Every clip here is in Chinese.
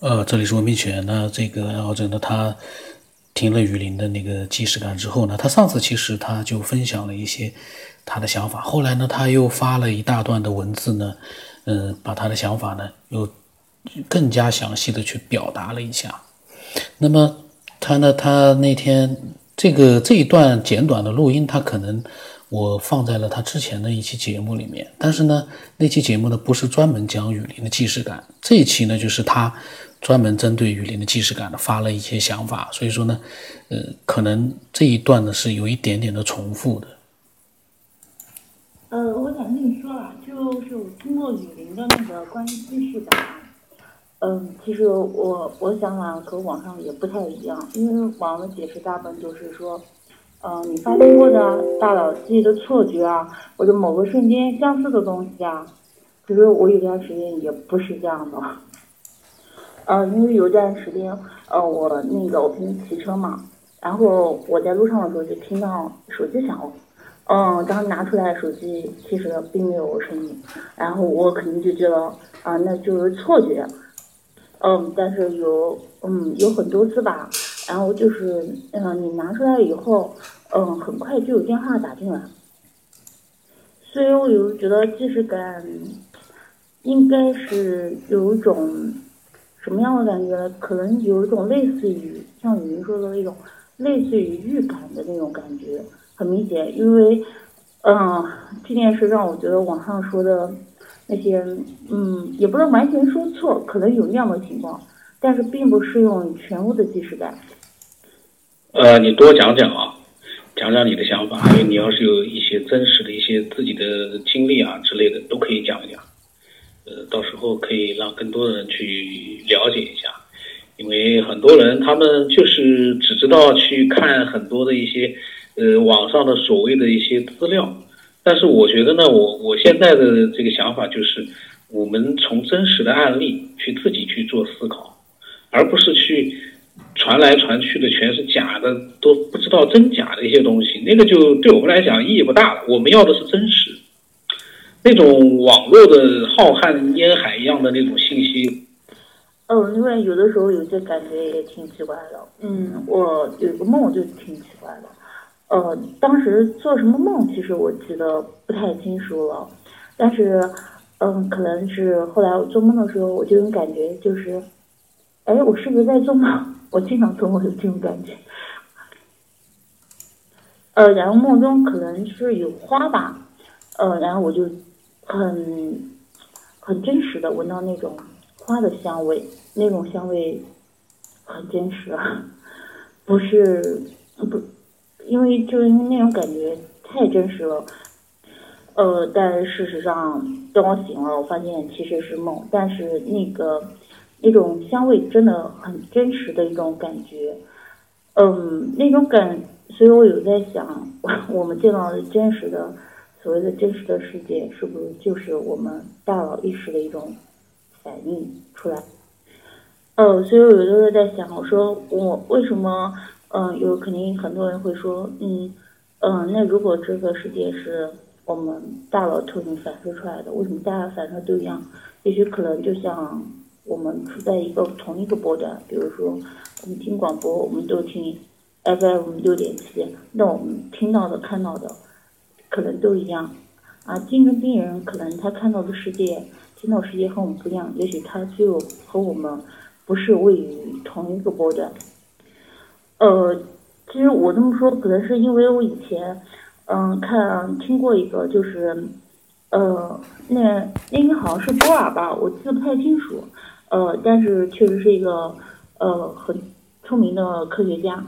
呃，这里是文明犬。那这个爱好者呢，他听了雨林的那个即视感之后呢，他上次其实他就分享了一些他的想法，后来呢，他又发了一大段的文字呢，嗯，把他的想法呢又更加详细的去表达了一下。那么他呢，他那天这个这一段简短的录音，他可能。我放在了他之前的一期节目里面，但是呢，那期节目呢不是专门讲雨林的既视感，这一期呢就是他专门针对雨林的既视感呢发了一些想法，所以说呢，呃，可能这一段呢是有一点点的重复的。呃，我想跟你说啊，就是我听过雨林的那个关于既视感，嗯，其实我我想法和网上也不太一样，因为网上的解释大部分都是说。嗯，你发生过的大脑记忆的错觉啊，或者某个瞬间相似的东西啊，其实我有段时间也不是这样的。呃，因为有段时间，呃，我那个我平时骑车嘛，然后我在路上的时候就听到手机响了，嗯，刚拿出来手机其实并没有声音，然后我肯定就觉得啊，那就是错觉。嗯，但是有嗯有很多次吧。然后就是，嗯，你拿出来以后，嗯，很快就有电话打进来，所以我有觉得即视感，应该是有一种什么样的感觉？可能有一种类似于像雨云说的那种类似于预感的那种感觉，很明显。因为，嗯，这件事让我觉得网上说的那些，嗯，也不能完全说错，可能有那样的情况，但是并不适用全部的即视感。呃，你多讲讲啊，讲讲你的想法，还有你要是有一些真实的一些自己的经历啊之类的，都可以讲一讲。呃，到时候可以让更多的人去了解一下，因为很多人他们就是只知道去看很多的一些呃网上的所谓的一些资料，但是我觉得呢，我我现在的这个想法就是，我们从真实的案例去自己去做思考，而不是去。传来传去的全是假的，都不知道真假的一些东西，那个就对我们来讲意义不大了。我们要的是真实，那种网络的浩瀚烟海一样的那种信息。哦，因为有的时候有些感觉也挺奇怪的。嗯，我有一个梦就挺奇怪的。呃，当时做什么梦，其实我记得不太清楚了。但是，嗯，可能是后来我做梦的时候，我就有感觉，就是，哎，我是不是在做梦？我经常做梦有这种感觉，呃，然后梦中可能是有花吧，呃，然后我就很很真实的闻到那种花的香味，那种香味很真实，不是不，因为就是因为那种感觉太真实了，呃，但事实上等我醒了，我发现其实是梦，但是那个。那种香味真的很真实的一种感觉，嗯，那种感，所以我有在想，我们见到的真实的所谓的真实的世界，是不是就是我们大脑意识的一种反应出来？呃，所以我有时候在想，我说我为什么，嗯，有肯定很多人会说，嗯，嗯，那如果这个世界是我们大脑投影反射出来的，为什么大家反射都一样？也许可能就像。我们处在一个同一个波段，比如说我们听广播，我们都听 FM 六点七，那我们听到的、看到的可能都一样啊。精神病人可能他看到的世界、听到世界和我们不一样，也许他就和我们不是位于同一个波段。呃，其实我这么说，可能是因为我以前嗯看听过一个，就是呃那那个好像是波尔吧，我记得不太清楚。呃，但是确实是一个呃很出名的科学家。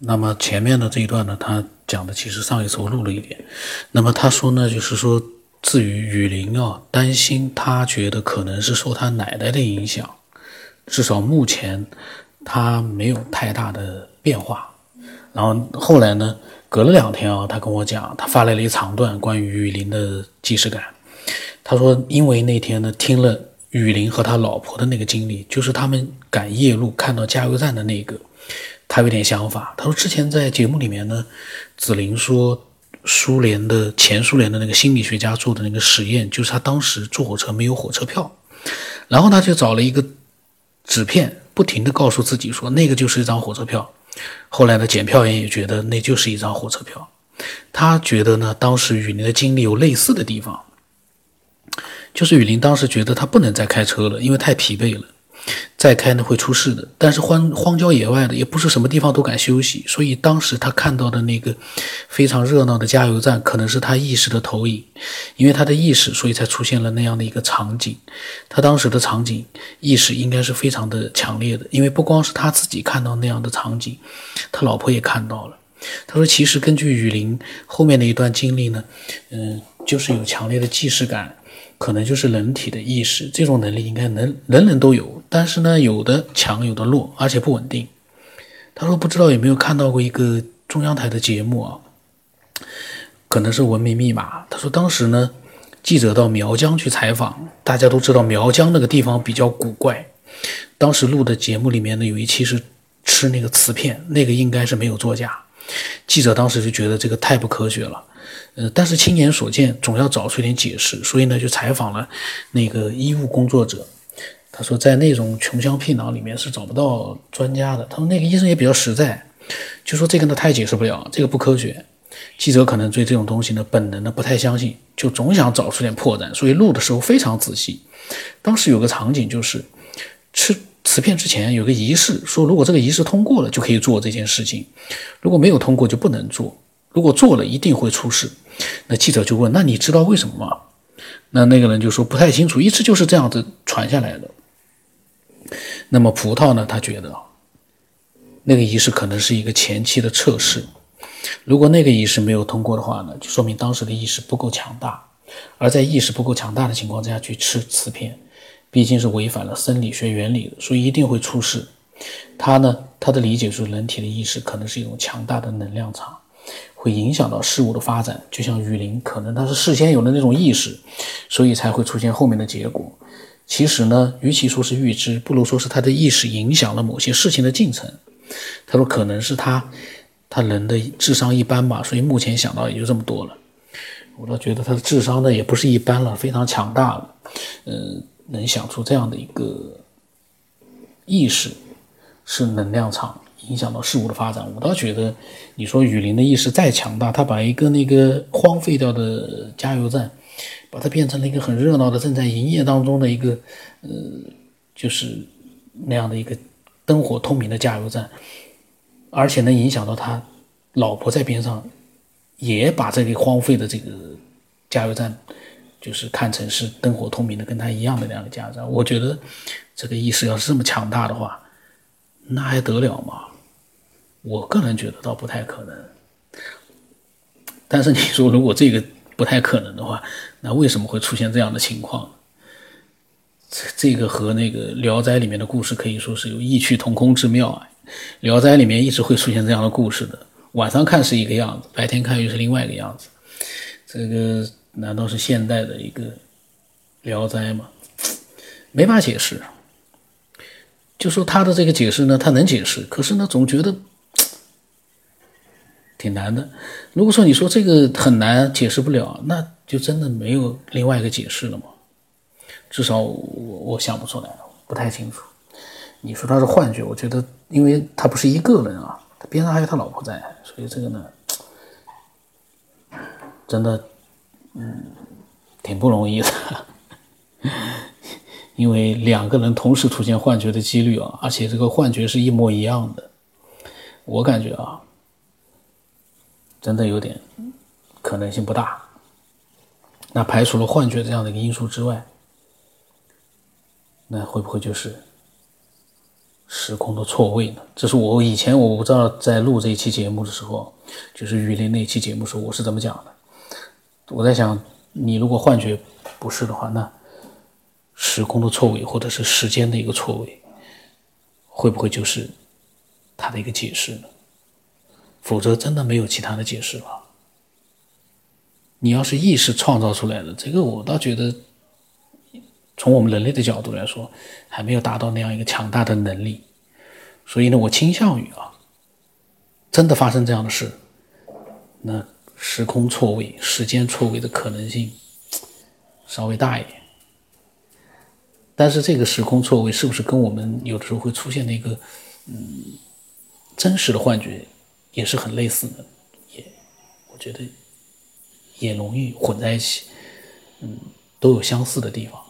那么前面的这一段呢，他讲的其实上一次我录了一点。那么他说呢，就是说，至于雨林啊，担心他觉得可能是受他奶奶的影响，至少目前他没有太大的变化。然后后来呢，隔了两天啊，他跟我讲，他发来了一长段关于雨林的即视感。他说：“因为那天呢，听了雨林和他老婆的那个经历，就是他们赶夜路看到加油站的那个，他有点想法。他说之前在节目里面呢，子林说苏联的前苏联的那个心理学家做的那个实验，就是他当时坐火车没有火车票，然后他就找了一个纸片，不停的告诉自己说那个就是一张火车票。后来呢，检票员也觉得那就是一张火车票。他觉得呢，当时雨林的经历有类似的地方，就是雨林当时觉得他不能再开车了，因为太疲惫了。再开呢会出事的，但是荒荒郊野外的也不是什么地方都敢休息，所以当时他看到的那个非常热闹的加油站，可能是他意识的投影，因为他的意识，所以才出现了那样的一个场景。他当时的场景意识应该是非常的强烈的，因为不光是他自己看到那样的场景，他老婆也看到了。他说，其实根据雨林后面的一段经历呢，嗯，就是有强烈的既视感。可能就是人体的意识，这种能力应该能人人都有，但是呢，有的强，有的弱，而且不稳定。他说不知道有没有看到过一个中央台的节目啊，可能是《文明密码》。他说当时呢，记者到苗疆去采访，大家都知道苗疆那个地方比较古怪。当时录的节目里面呢，有一期是吃那个瓷片，那个应该是没有作假。记者当时就觉得这个太不科学了。呃，但是亲眼所见，总要找出一点解释，所以呢，就采访了那个医务工作者。他说，在那种穷乡僻壤里面是找不到专家的。他说，那个医生也比较实在，就说这个呢，他也解释不了，这个不科学。记者可能对这种东西呢，本能的不太相信，就总想找出点破绽，所以录的时候非常仔细。当时有个场景就是吃瓷片之前有个仪式，说如果这个仪式通过了，就可以做这件事情；如果没有通过，就不能做。如果做了一定会出事，那记者就问：“那你知道为什么吗？”那那个人就说：“不太清楚，一直就是这样子传下来的。”那么葡萄呢？他觉得那个仪式可能是一个前期的测试，如果那个仪式没有通过的话呢，就说明当时的意识不够强大，而在意识不够强大的情况之下去吃瓷片，毕竟是违反了生理学原理的，所以一定会出事。他呢，他的理解是人体的意识可能是一种强大的能量场。会影响到事物的发展，就像雨林，可能他是事先有了那种意识，所以才会出现后面的结果。其实呢，与其说是预知，不如说是他的意识影响了某些事情的进程。他说，可能是他，他人的智商一般吧，所以目前想到也就这么多了。我倒觉得他的智商呢也不是一般了，非常强大了。嗯，能想出这样的一个意识，是能量场。影响到事物的发展，我倒觉得，你说雨林的意识再强大，他把一个那个荒废掉的加油站，把它变成了一个很热闹的、正在营业当中的一个，呃，就是那样的一个灯火通明的加油站，而且能影响到他老婆在边上，也把这个荒废的这个加油站，就是看成是灯火通明的，跟他一样的那样的加油站。我觉得这个意识要是这么强大的话，那还得了嘛？我个人觉得倒不太可能，但是你说如果这个不太可能的话，那为什么会出现这样的情况？这这个和那个《聊斋》里面的故事可以说是有异曲同工之妙啊，《聊斋》里面一直会出现这样的故事的，晚上看是一个样子，白天看又是另外一个样子，这个难道是现代的一个《聊斋》吗？没法解释。就说他的这个解释呢，他能解释，可是呢，总觉得。挺难的。如果说你说这个很难解释不了，那就真的没有另外一个解释了吗？至少我我想不出来，不太清楚。你说他是幻觉，我觉得，因为他不是一个人啊，他边上还有他老婆在，所以这个呢，真的，嗯，挺不容易的。因为两个人同时出现幻觉的几率啊，而且这个幻觉是一模一样的，我感觉啊。真的有点可能性不大。那排除了幻觉这样的一个因素之外，那会不会就是时空的错位呢？这是我以前我不知道在录这一期节目的时候，就是雨林那期节目时候我是怎么讲的。我在想，你如果幻觉不是的话，那时空的错位或者是时间的一个错位，会不会就是它的一个解释呢？否则，真的没有其他的解释了。你要是意识创造出来的，这个我倒觉得，从我们人类的角度来说，还没有达到那样一个强大的能力。所以呢，我倾向于啊，真的发生这样的事，那时空错位、时间错位的可能性稍微大一点。但是这个时空错位是不是跟我们有的时候会出现的一个嗯真实的幻觉也是很类似的？也我觉得也容易混在一起，嗯，都有相似的地方。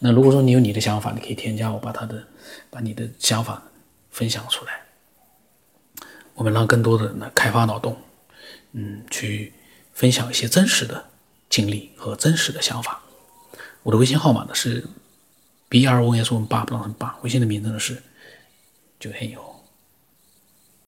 那如果说你有你的想法，你可以添加我，把他的把你的想法分享出来。我们让更多的人呢开发脑洞，嗯，去分享一些真实的经历和真实的想法。我的微信号码呢是 B R O S O N 八不等于八，微信的名字呢是九天以后。